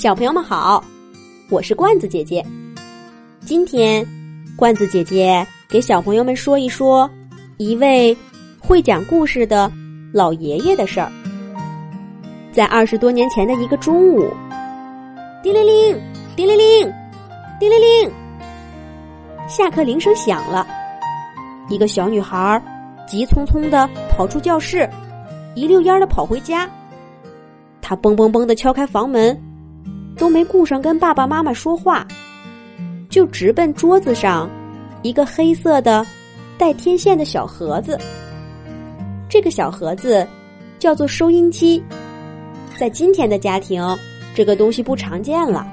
小朋友们好，我是罐子姐姐。今天，罐子姐姐给小朋友们说一说一位会讲故事的老爷爷的事儿。在二十多年前的一个中午，叮铃铃，叮铃铃，叮铃铃，下课铃声响了。一个小女孩急匆匆的跑出教室，一溜烟的跑回家。她嘣嘣嘣的敲开房门，都没顾上跟爸爸妈妈说话，就直奔桌子上一个黑色的带天线的小盒子。这个小盒子叫做收音机。在今天的家庭，这个东西不常见了。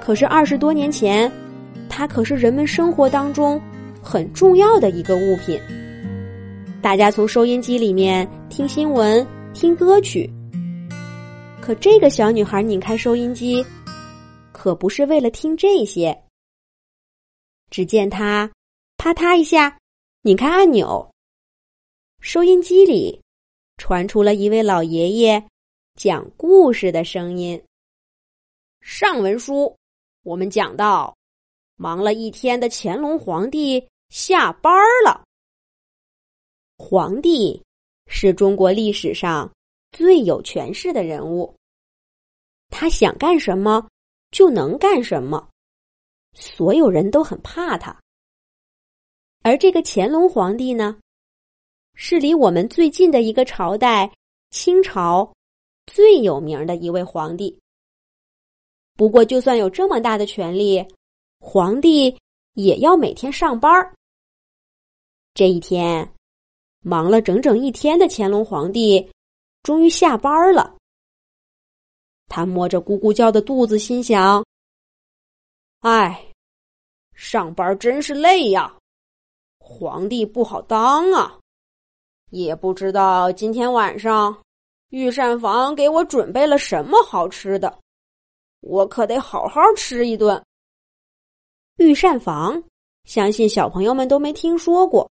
可是二十多年前，它可是人们生活当中很重要的一个物品。大家从收音机里面听新闻、听歌曲。可这个小女孩拧开收音机，可不是为了听这些。只见她啪嗒一下拧开按钮，收音机里传出了一位老爷爷。讲故事的声音。上文书我们讲到，忙了一天的乾隆皇帝下班了。皇帝是中国历史上最有权势的人物，他想干什么就能干什么，所有人都很怕他。而这个乾隆皇帝呢，是离我们最近的一个朝代——清朝。最有名的一位皇帝。不过，就算有这么大的权力，皇帝也要每天上班。这一天，忙了整整一天的乾隆皇帝终于下班了。他摸着咕咕叫的肚子，心想：“哎，上班真是累呀！皇帝不好当啊，也不知道今天晚上。”御膳房给我准备了什么好吃的？我可得好好吃一顿。御膳房，相信小朋友们都没听说过。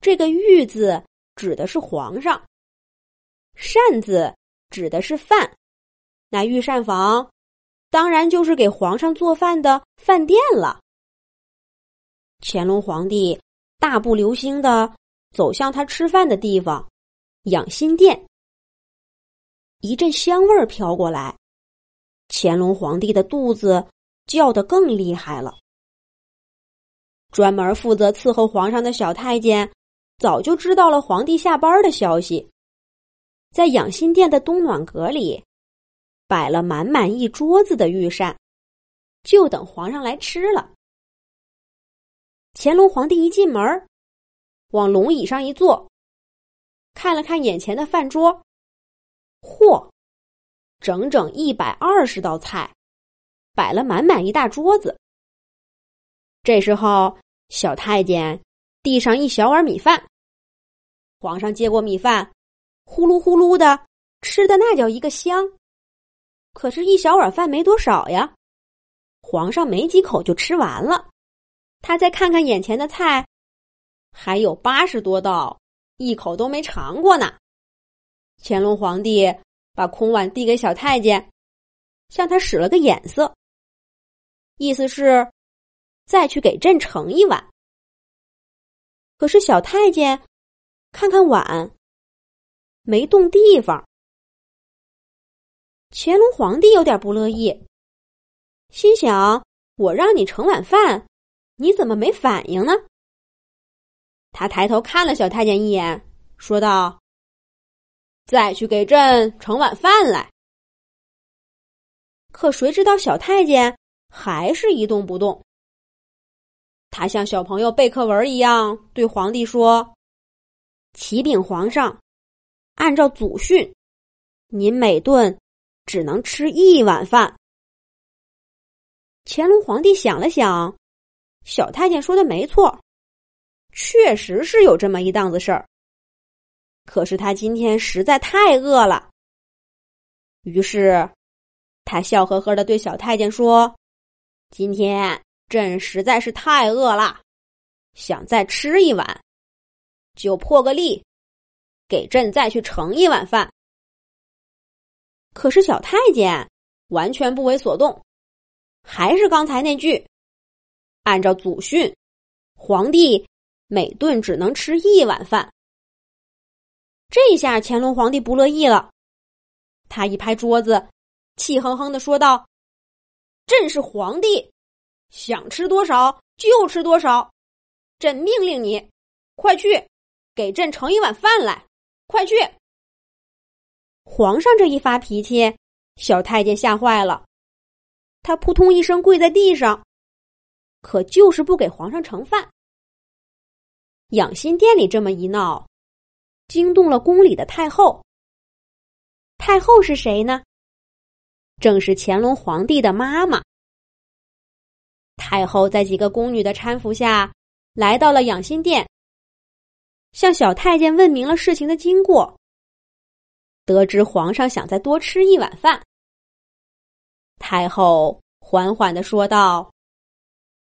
这个“御”字指的是皇上，“膳”字指的是饭。那御膳房，当然就是给皇上做饭的饭店了。乾隆皇帝大步流星的走向他吃饭的地方——养心殿。一阵香味儿飘过来，乾隆皇帝的肚子叫得更厉害了。专门负责伺候皇上的小太监早就知道了皇帝下班的消息，在养心殿的东暖阁里摆了满满一桌子的御膳，就等皇上来吃了。乾隆皇帝一进门，往龙椅上一坐，看了看眼前的饭桌。嚯，整整一百二十道菜，摆了满满一大桌子。这时候，小太监递上一小碗米饭，皇上接过米饭，呼噜呼噜的吃的那叫一个香。可是，一小碗饭没多少呀，皇上没几口就吃完了。他再看看眼前的菜，还有八十多道，一口都没尝过呢。乾隆皇帝把空碗递给小太监，向他使了个眼色，意思是再去给朕盛一碗。可是小太监看看碗，没动地方。乾隆皇帝有点不乐意，心想：我让你盛碗饭，你怎么没反应呢？他抬头看了小太监一眼，说道。再去给朕盛碗饭来。可谁知道小太监还是一动不动。他像小朋友背课文一样对皇帝说：“启禀皇上，按照祖训，您每顿只能吃一碗饭。”乾隆皇帝想了想，小太监说的没错，确实是有这么一档子事儿。可是他今天实在太饿了，于是他笑呵呵的对小太监说：“今天朕实在是太饿了，想再吃一碗，就破个例，给朕再去盛一碗饭。”可是小太监完全不为所动，还是刚才那句：按照祖训，皇帝每顿只能吃一碗饭。这下乾隆皇帝不乐意了，他一拍桌子，气哼哼的说道：“朕是皇帝，想吃多少就吃多少。朕命令你，快去给朕盛一碗饭来，快去！”皇上这一发脾气，小太监吓坏了，他扑通一声跪在地上，可就是不给皇上盛饭。养心殿里这么一闹。惊动了宫里的太后。太后是谁呢？正是乾隆皇帝的妈妈。太后在几个宫女的搀扶下，来到了养心殿，向小太监问明了事情的经过。得知皇上想再多吃一碗饭，太后缓缓的说道：“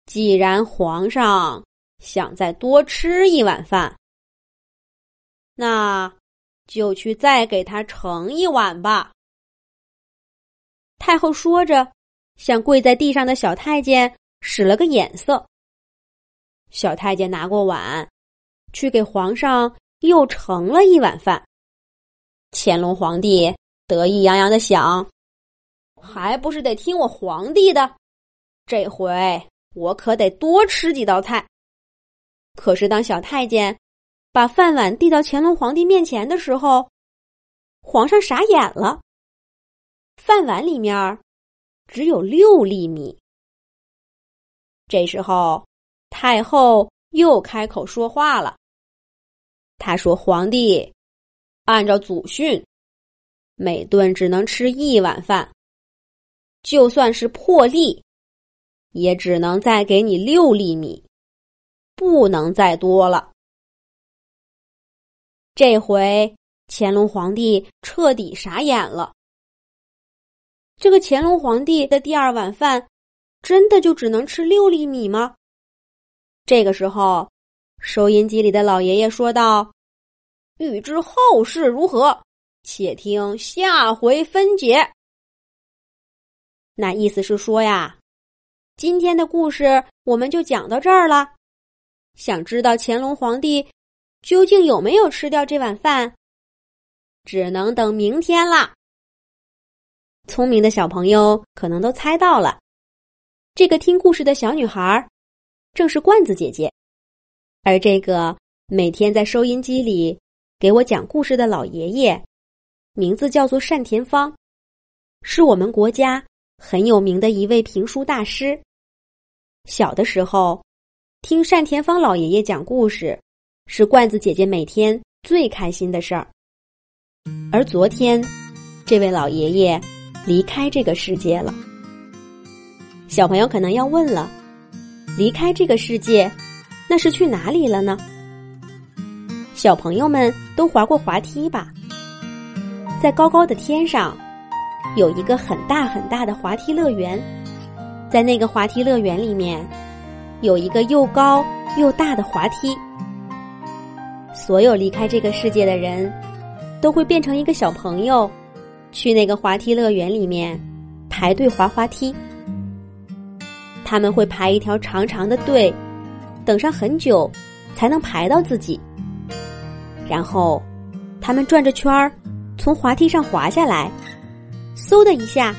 既然皇上想再多吃一碗饭。”那，就去再给他盛一碗吧。太后说着，向跪在地上的小太监使了个眼色。小太监拿过碗，去给皇上又盛了一碗饭。乾隆皇帝得意洋洋的想：“还不是得听我皇帝的，这回我可得多吃几道菜。”可是当小太监。把饭碗递到乾隆皇帝面前的时候，皇上傻眼了。饭碗里面只有六粒米。这时候，太后又开口说话了。他说：“皇帝按照祖训，每顿只能吃一碗饭，就算是破例，也只能再给你六粒米，不能再多了。”这回乾隆皇帝彻底傻眼了。这个乾隆皇帝的第二碗饭，真的就只能吃六粒米吗？这个时候，收音机里的老爷爷说道：“欲知后事如何，且听下回分解。”那意思是说呀，今天的故事我们就讲到这儿了。想知道乾隆皇帝？究竟有没有吃掉这碗饭？只能等明天啦。聪明的小朋友可能都猜到了，这个听故事的小女孩正是罐子姐姐，而这个每天在收音机里给我讲故事的老爷爷，名字叫做单田芳，是我们国家很有名的一位评书大师。小的时候，听单田芳老爷爷讲故事。是罐子姐姐每天最开心的事儿。而昨天，这位老爷爷离开这个世界了。小朋友可能要问了：离开这个世界，那是去哪里了呢？小朋友们都滑过滑梯吧？在高高的天上，有一个很大很大的滑梯乐园，在那个滑梯乐园里面，有一个又高又大的滑梯。所有离开这个世界的人，都会变成一个小朋友，去那个滑梯乐园里面排队滑滑梯。他们会排一条长长的队，等上很久，才能排到自己。然后，他们转着圈儿从滑梯上滑下来，嗖的一下，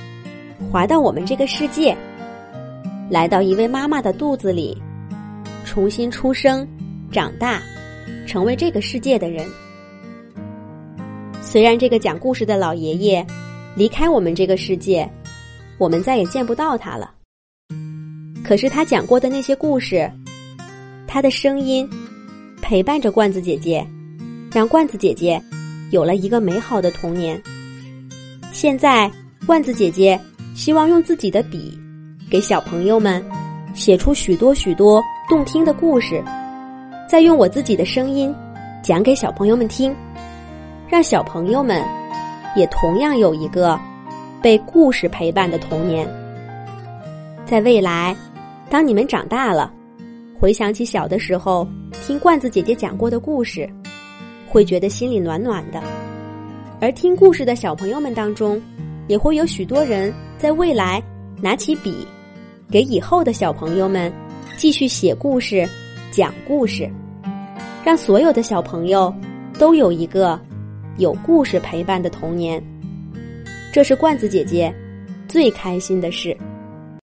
滑到我们这个世界，来到一位妈妈的肚子里，重新出生，长大。成为这个世界的人。虽然这个讲故事的老爷爷离开我们这个世界，我们再也见不到他了。可是他讲过的那些故事，他的声音陪伴着罐子姐姐，让罐子姐姐有了一个美好的童年。现在，罐子姐姐希望用自己的笔，给小朋友们写出许多许多动听的故事。再用我自己的声音讲给小朋友们听，让小朋友们也同样有一个被故事陪伴的童年。在未来，当你们长大了，回想起小的时候听罐子姐姐讲过的故事，会觉得心里暖暖的。而听故事的小朋友们当中，也会有许多人在未来拿起笔，给以后的小朋友们继续写故事、讲故事，让所有的小朋友都有一个有故事陪伴的童年。这是罐子姐姐最开心的事。